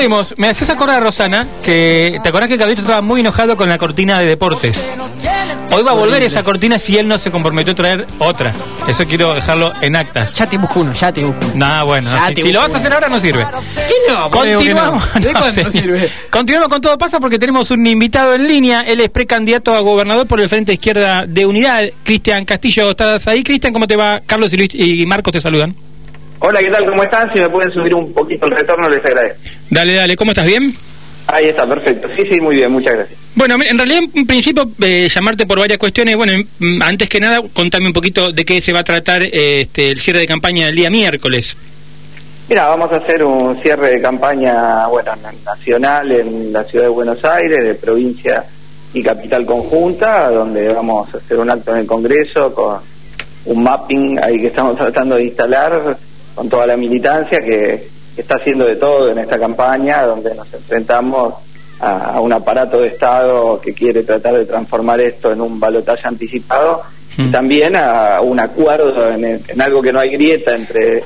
Volvimos. Me haces acordar a Rosana que te acordás que Carlito estaba muy enojado con la cortina de deportes. Hoy va a volver esa cortina si él no se comprometió a traer otra. Eso quiero dejarlo en actas. Ya te busco uno, ya te busco uno. Nah, bueno, si, lo vas a hacer ahora no sirve. ¿Qué no? ¿Por qué digo que no? Continuamos. ¿De No, cuándo señor. sirve? Continuamos con todo pasa porque tenemos un invitado en línea. Él es precandidato a gobernador por el Frente Izquierda de Unidad. Cristian Castillo, ¿estás ahí? Cristian, ¿cómo te va? Carlos y Luis y Marcos te saludan. Hola, ¿qué tal? ¿Cómo están? Si me pueden subir un poquito el retorno, les agradezco. Dale, dale, ¿cómo estás? ¿Bien? Ahí está, perfecto. Sí, sí, muy bien, muchas gracias. Bueno, en realidad, en principio, eh, llamarte por varias cuestiones. Bueno, mm, antes que nada, contame un poquito de qué se va a tratar eh, este, el cierre de campaña el día miércoles. Mira, vamos a hacer un cierre de campaña, bueno, na- nacional en la ciudad de Buenos Aires, de provincia y capital conjunta, donde vamos a hacer un acto en el Congreso con un mapping ahí que estamos tratando de instalar con toda la militancia que, que está haciendo de todo en esta campaña, donde nos enfrentamos a, a un aparato de Estado que quiere tratar de transformar esto en un balotaje anticipado y Mm. también a un acuerdo en, en algo que no hay grieta entre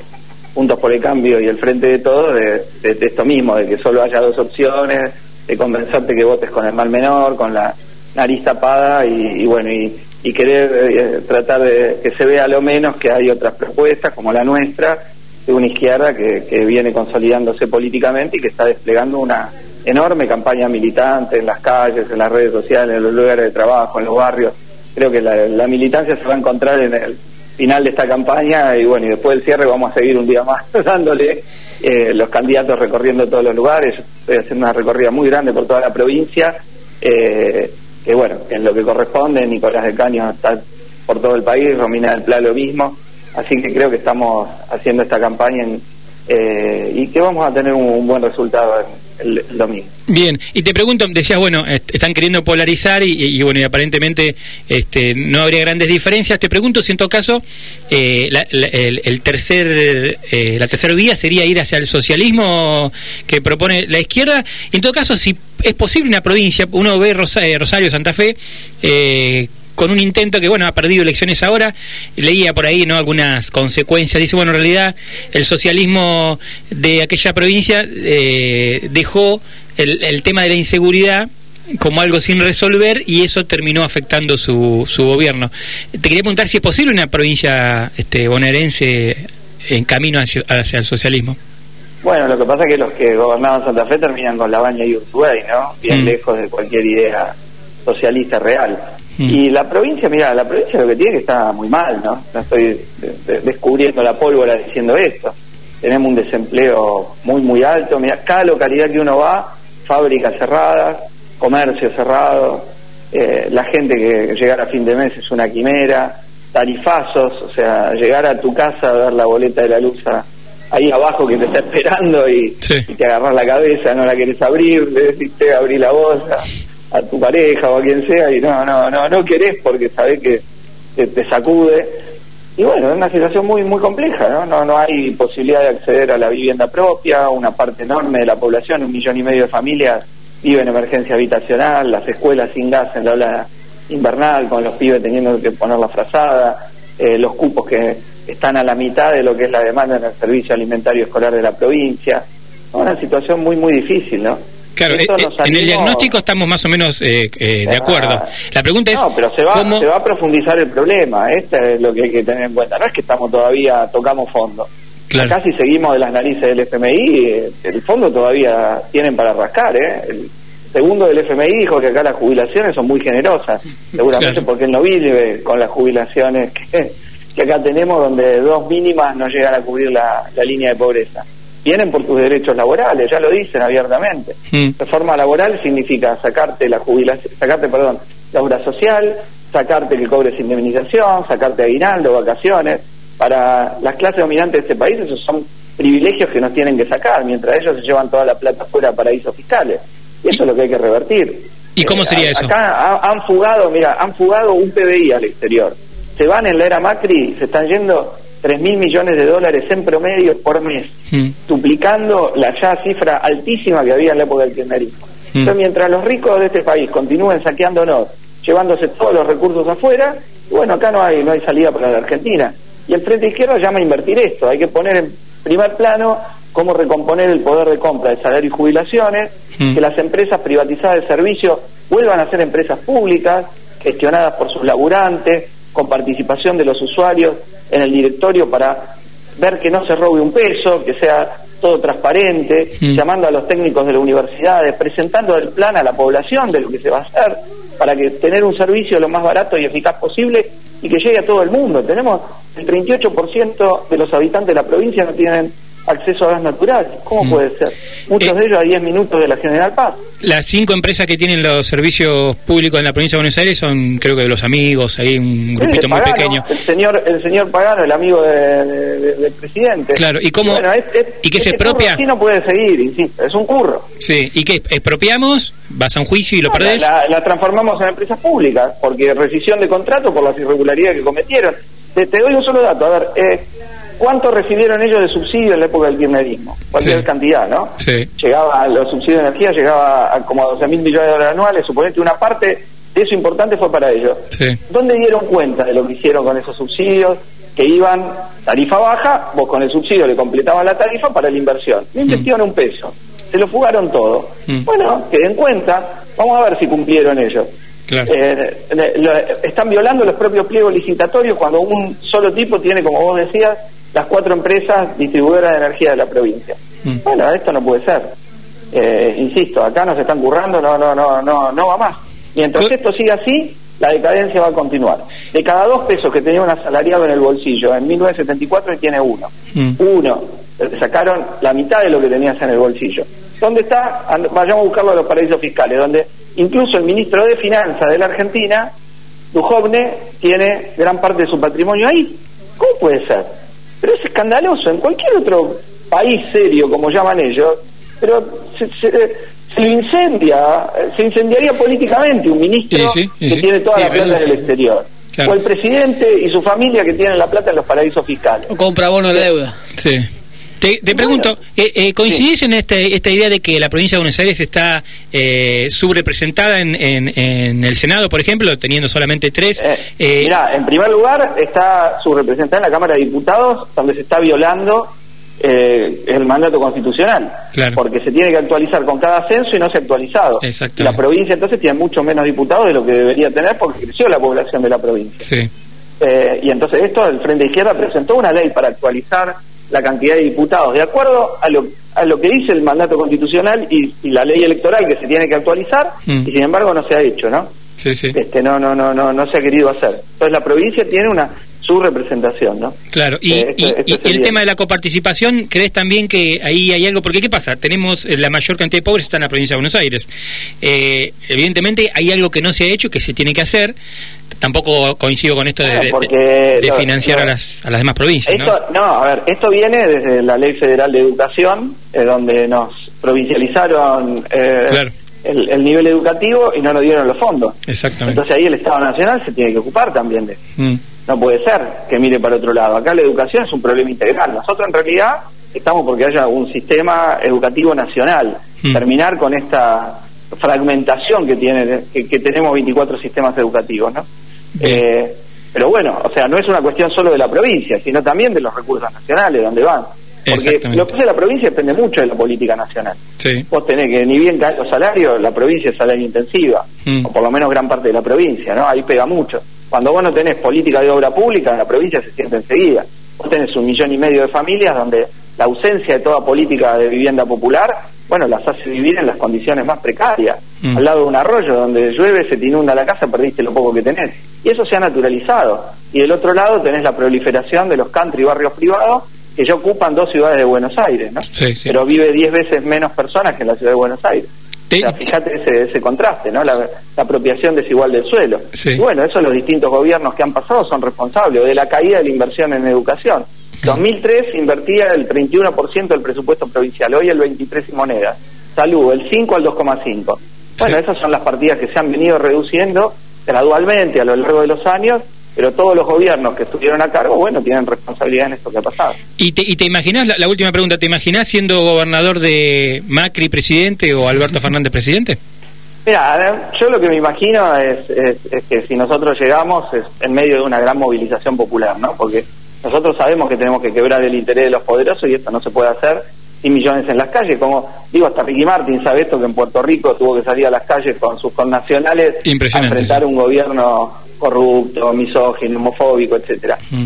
Juntos por el Cambio y el Frente de Todos de, de- de esto mismo, de que solo haya dos opciones, de convencerte que votes con el mal menor, con la nariz tapada y, y bueno, y, y querer eh, tratar de que se vea lo menos que hay otras propuestas como la nuestra, de una izquierda que, que viene consolidándose políticamente y que está desplegando una enorme campaña militante en las calles, en las redes sociales, en los lugares de trabajo, en los barrios. Creo que la, militancia se va a encontrar en el final de esta campaña y bueno, y después del cierre vamos a seguir un día más dándole eh, los candidatos recorriendo todos los lugares. Estoy haciendo una recorrida muy grande por toda la provincia, eh, que bueno, en lo que corresponde, Nicolás de Caño está por todo el país, Romina del Pla lo mismo, así que creo que estamos haciendo esta campaña en, eh, y que vamos a tener un, buen resultado el, el domingo. Bien, y te pregunto, decías, bueno, est- están queriendo polarizar y, y, bueno, y aparentemente este, no habría grandes diferencias. Te pregunto si en todo caso eh, la, el, tercer, eh, la tercera vía sería ir hacia el socialismo que propone la izquierda. En todo caso, si es posible una provincia, uno ve Rosa- eh, Rosario, Santa Fe, eh, con un intento que, bueno, ha perdido elecciones ahora, leía por ahí, ¿no?, algunas consecuencias. Dice, bueno, en realidad el socialismo de aquella provincia eh, dejó el, el tema de la inseguridad como algo sin resolver y eso terminó afectando su, su gobierno. Te quería preguntar si es posible una provincia este, bonaerense en camino hacia, hacia el socialismo. Bueno, lo que pasa es que los que gobernaban Santa Fe terminan con la baña y Uruguay, ¿no? Bien Mm. lejos de cualquier idea socialista real. Mm. Y la provincia, mira, la provincia lo que tiene que está muy mal, ¿no? No estoy de- descubriendo la pólvora diciendo esto. Tenemos un desempleo muy, muy alto. Mira, cada localidad que uno va, fábricas cerradas, comercio cerrado, eh, la gente que llegar a fin de mes es una quimera, tarifazos, o sea, llegar a tu casa a ver la boleta de la luz a- ahí abajo que te está esperando y, Sí. y te agarras la cabeza, no la querés abrir, le decís, "Te, abrí la voz a, tu pareja o a quien sea y no, no, no, no querés porque sabés que te, te sacude. Y bueno, es una situación muy muy compleja, ¿no? ¿no? No hay posibilidad de acceder a la vivienda propia, una parte enorme de la población, un millón y medio de familias vive en emergencia habitacional, las escuelas sin gas en la ola invernal, con los pibes teniendo que poner la frazada, eh, los cupos que están a la mitad de lo que es la demanda en el servicio alimentario escolar de la provincia. Una situación muy, muy difícil, ¿no? Claro, eh, eh, en el diagnóstico estamos más o menos eh, eh, de Ah. acuerdo. La pregunta es, No, pero se va, ¿cómo...? se va a profundizar el problema. Esto es lo que hay que tener en cuenta. No es que estamos todavía, tocamos fondo. Claro. Acá si seguimos de las narices del FMI, el fondo todavía tienen para rascar. ¿eh? El segundo del FMI dijo que acá las jubilaciones son muy generosas. Seguramente Claro. porque él no vive con las jubilaciones que, que acá tenemos, donde dos mínimas no llegan a cubrir la, la línea de pobreza. Vienen por tus derechos laborales, ya lo dicen abiertamente. Mm. Reforma laboral significa sacarte la jubilación, sacarte, perdón, la obra social, sacarte que cobres indemnización, sacarte aguinaldo, vacaciones. Para las clases dominantes de este país esos son privilegios que nos tienen que sacar, mientras ellos se llevan toda la plata fuera a paraísos fiscales. Y eso es lo que hay que revertir. ¿Y cómo Eh, sería eso? Acá ha- han fugado, mira, han fugado un PBI al exterior. Se van en la era Macri, se están yendo 3 mil millones de dólares en promedio por mes Mm. duplicando la ya cifra altísima que había en la época del kirchnerismo. Mm. Entonces, mientras los ricos de este país continúen saqueándonos, llevándose todos los recursos afuera, bueno, acá no hay no hay salida para la Argentina. Y el Frente Izquierdo llama a invertir esto, hay que poner en primer plano cómo recomponer el poder de compra de salario y jubilaciones, mm. que las empresas privatizadas de servicio vuelvan a ser empresas públicas, gestionadas por sus laburantes, con participación de los usuarios en el directorio para ver que no se robe un peso, que sea todo transparente, mm. llamando a los técnicos de las universidades, presentando el plan a la población de lo que se va a hacer, para que tener un servicio lo más barato y eficaz posible y que llegue a todo el mundo. Tenemos el 38% de los habitantes de la provincia no tienen acceso a gas natural. ¿Cómo mm. puede ser? Muchos eh, de ellos a 10 minutos de la General Paz. Las cinco empresas que tienen los servicios públicos en la provincia de Buenos Aires son, creo que de los amigos, ahí un grupito muy pequeño. El señor, el señor Pagano, el amigo del presidente. Claro, ¿y cómo? ¿Y qué se propia? Así no puede seguir, insisto, es un curro. Sí, ¿y qué? ¿Expropiamos? ¿Vas a un juicio y lo perdés? La, transformamos en empresas públicas, porque rescisión de contrato por las irregularidades que cometieron. Te, te doy un solo dato, a ver, eh, ¿Cuánto recibieron ellos de subsidio en la época del kirchnerismo? Cualquier cantidad, ¿no? Sí. Llegaba, los subsidios de energía llegaba a como a 12 mil millones de dólares anuales, suponete una parte de eso importante fue para ellos. Sí. ¿Dónde dieron cuenta de lo que hicieron con esos subsidios? Que iban tarifa baja, vos con el subsidio le completabas la tarifa para la inversión. No invirtieron un peso, se lo fugaron todo. Mm. Bueno, que den cuenta, vamos a ver si cumplieron ellos. Eh, están violando los propios pliegos licitatorios cuando un solo tipo tiene, como vos decías, las cuatro empresas distribuidoras de energía de la provincia. Mm. Bueno, esto no puede ser. Eh, insisto, acá nos están currando, no, no, no, no, no va más. Mientras esto siga así, la decadencia va a continuar. De cada dos pesos que tenía un asalariado en el bolsillo, en 1974 tiene uno. Mm. Uno. sacaron la mitad de lo que tenías en el bolsillo. ¿Dónde está? Vayamos a buscarlo a los paraísos fiscales, donde incluso el ministro de Finanzas de la Argentina, Dujovne, tiene gran parte de su patrimonio ahí. ¿Cómo puede ser? Pero es escandaloso. En cualquier otro país serio, como llaman ellos, pero se, se, incendia, se incendiaría políticamente un ministro que tiene toda la plata en el exterior. O el presidente y su familia que tienen la plata en los paraísos fiscales. O compra bono de deuda. Sí. Te, pregunto, eh, eh, ¿coincidís en este, esta idea de que la provincia de Buenos Aires está eh, subrepresentada en, en, el Senado, por ejemplo, teniendo solamente tres? Eh, eh mira, en primer lugar está subrepresentada en la Cámara de Diputados, donde se está violando el mandato constitucional, porque se tiene que actualizar con cada ascenso y no se ha actualizado. La provincia entonces tiene mucho menos diputados de lo que debería tener porque creció la población de la provincia. Sí. y entonces esto, el Frente Izquierda presentó una ley para actualizar la cantidad de diputados, de acuerdo a lo, a lo que dice el mandato constitucional y, la ley electoral que se tiene que actualizar, mm. y sin embargo no se ha hecho, ¿no? Sí, sí. Este, no, no, no, no, no se ha querido hacer. Entonces la provincia tiene una su representación, ¿no? Claro, y, eh, el tema de la coparticipación, ¿crees también que ahí hay algo? Porque ¿qué pasa? Tenemos eh, la mayor cantidad de pobres está en la provincia de Buenos Aires. Eh, evidentemente hay algo que no se ha hecho, que se tiene que hacer. Tampoco coincido con esto de, financiar a, las, a las demás provincias. ¿no? a ver, esto viene desde la Ley Federal de Educación, donde nos provincializaron el, nivel educativo y no nos dieron los fondos. Exactamente. Entonces ahí el Estado Nacional se tiene que ocupar también de mm. No puede ser que mire para otro lado. Acá la educación es un problema integral. Nosotros en realidad estamos porque haya un sistema educativo nacional. Mm. Terminar con esta fragmentación que tiene que, tenemos 24 sistemas educativos, ¿no? Eh, pero bueno, o sea, no es una cuestión solo de la provincia, sino también de los recursos nacionales, donde van. Porque lo que hace la provincia depende mucho de la política nacional. Sí. Vos tenés que, ni bien caen los salarios, la provincia es salario intensiva, mm. o por lo menos gran parte de la provincia, ¿no? Ahí pega mucho. Cuando vos no tenés política de obra pública, en la provincia se siente enseguida. Vos tenés un millón y medio de familias donde la ausencia de toda política de vivienda popular, bueno, las hace vivir en las condiciones más precarias. Mm. Al lado de un arroyo donde llueve, se te inunda la casa, perdiste lo poco que tenés. Y eso se ha naturalizado. Y del otro lado tenés la proliferación de los country barrios privados que ya ocupan dos ciudades de Buenos Aires, ¿no? Pero vive diez veces menos personas que en la ciudad de Buenos Aires fíjate ese, ese contraste, ¿no? La, apropiación desigual del suelo. Y bueno, eso los distintos gobiernos que han pasado son responsables de la caída de la inversión en educación. 2003 invertía el 31% del presupuesto provincial, hoy el 23% y moneda. Salud, el 5 al 2,5. Bueno, esas son las partidas que se han venido reduciendo gradualmente a lo largo de los años pero todos los gobiernos que estuvieron a cargo, bueno, tienen responsabilidad en esto que ha pasado. ¿Y te, y te imaginas, la, última pregunta, ¿te imaginas siendo gobernador de Macri presidente o Alberto Fernández presidente? Mira, yo lo que me imagino es, es, que si nosotros llegamos es en medio de una gran movilización popular, ¿no? Porque nosotros sabemos que tenemos que quebrar el interés de los poderosos y esto no se puede hacer y millones en las calles, como digo, hasta Ricky Martin sabe esto, que en Puerto Rico tuvo que salir a las calles con sus connacionales a enfrentar un gobierno corrupto, misógino, homofóbico, etcétera. Mm.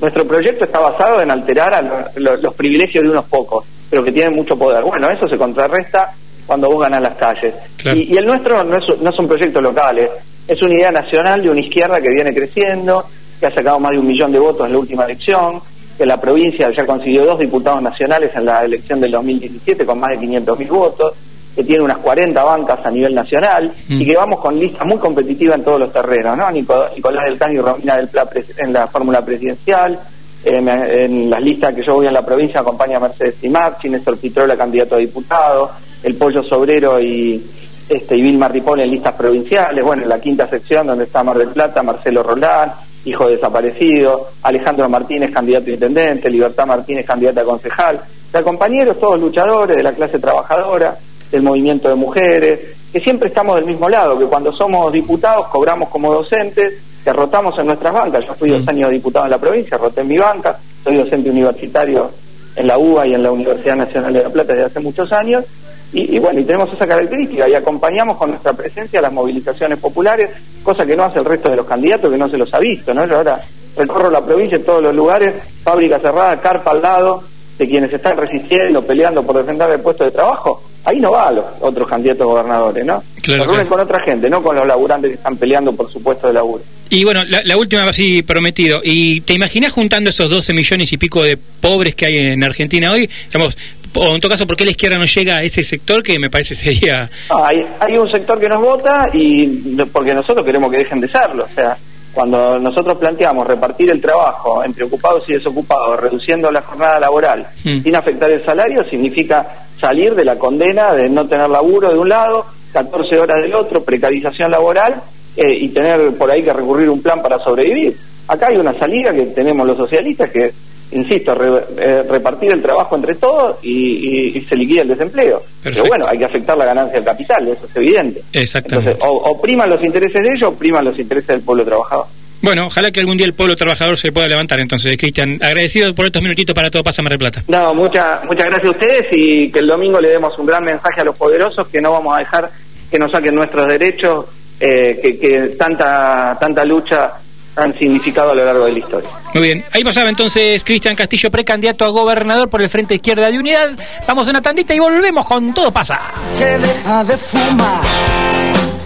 Nuestro proyecto está basado en alterar a los privilegios de unos pocos, pero que tienen mucho poder. Bueno, eso se contrarresta cuando vos ganas las calles. Y, el nuestro no es, no es un proyecto local, es una idea nacional de una izquierda que viene creciendo, que ha sacado más de un millón de votos en la última elección, que la provincia ya consiguió dos diputados nacionales en la elección del 2017 con más de 500.000 votos, que tiene unas 40 bancas a nivel nacional y que vamos con listas muy competitivas en todos los terrenos, ¿no? Nicolás del Caño y Romina del Pla en la fórmula presidencial, en las listas que yo voy en la provincia acompaña Mercedes Timarchi, Néstor Pitrola, candidato a diputado, el Pollo Sobrero y este y Vilma Ripoll en listas provinciales, bueno, en la quinta sección donde está Mar del Plata, Marcelo Rolán, hijo desaparecido, Alejandro Martínez, candidato a intendente, Libertad Martínez, candidata a concejal, o sea, compañeros, todos luchadores de la clase trabajadora, del movimiento de mujeres, que siempre estamos del mismo lado, que cuando somos diputados cobramos como docentes, que rotamos en nuestras bancas. Yo fui dos mm. años diputado en la provincia, roté en mi banca, soy docente universitario en la UBA y en la Universidad Nacional de La Plata desde hace muchos años, y, bueno, y tenemos esa característica y acompañamos con nuestra presencia las movilizaciones populares, cosa que no hace el resto de los candidatos, que no se los ha visto, ¿no? Yo ahora recorro la provincia en todos los lugares, fábrica cerrada, carpa al lado de quienes están resistiendo, peleando por defender el puesto de trabajo, ahí no va a los otros candidatos gobernadores, ¿no? Claro, Se con otra gente, no con los laburantes que están peleando por su puesto de laburo. Y bueno, la, última así prometido. ¿Y te imaginas juntando esos 12 millones y pico de pobres que hay en Argentina hoy? Digamos, o en todo caso, ¿por qué la izquierda no llega a ese sector que me parece sería... hay, hay un sector que nos vota y porque nosotros queremos que dejen de serlo. O sea, cuando nosotros planteamos repartir el trabajo entre ocupados y desocupados, reduciendo la jornada laboral hmm. sin afectar el salario, significa salir de la condena de no tener laburo de un lado, 14 horas del otro, precarización laboral eh, y tener por ahí que recurrir un plan para sobrevivir. Acá hay una salida que tenemos los socialistas que insisto, eh, repartir el trabajo entre todos y, se liquida el desempleo. Pero bueno, hay que afectar la ganancia del capital, eso es evidente. Exactamente. Entonces, o, priman los intereses de ellos o priman los intereses del pueblo trabajador. Bueno, ojalá que algún día el pueblo trabajador se pueda levantar. Entonces, Cristian, agradecido por estos minutitos para todo Pasa Mar Plata. No, muchas muchas gracias a ustedes y que el domingo le demos un gran mensaje a los poderosos que no vamos a dejar que nos saquen nuestros derechos, eh, que, que tanta tanta lucha han significado a lo largo de la historia. Muy bien, ahí pasaba entonces Cristian Castillo, precandidato a gobernador por el Frente Izquierda de Unidad. Vamos a una tandita y volvemos con Todo pasa. Que deja de fumar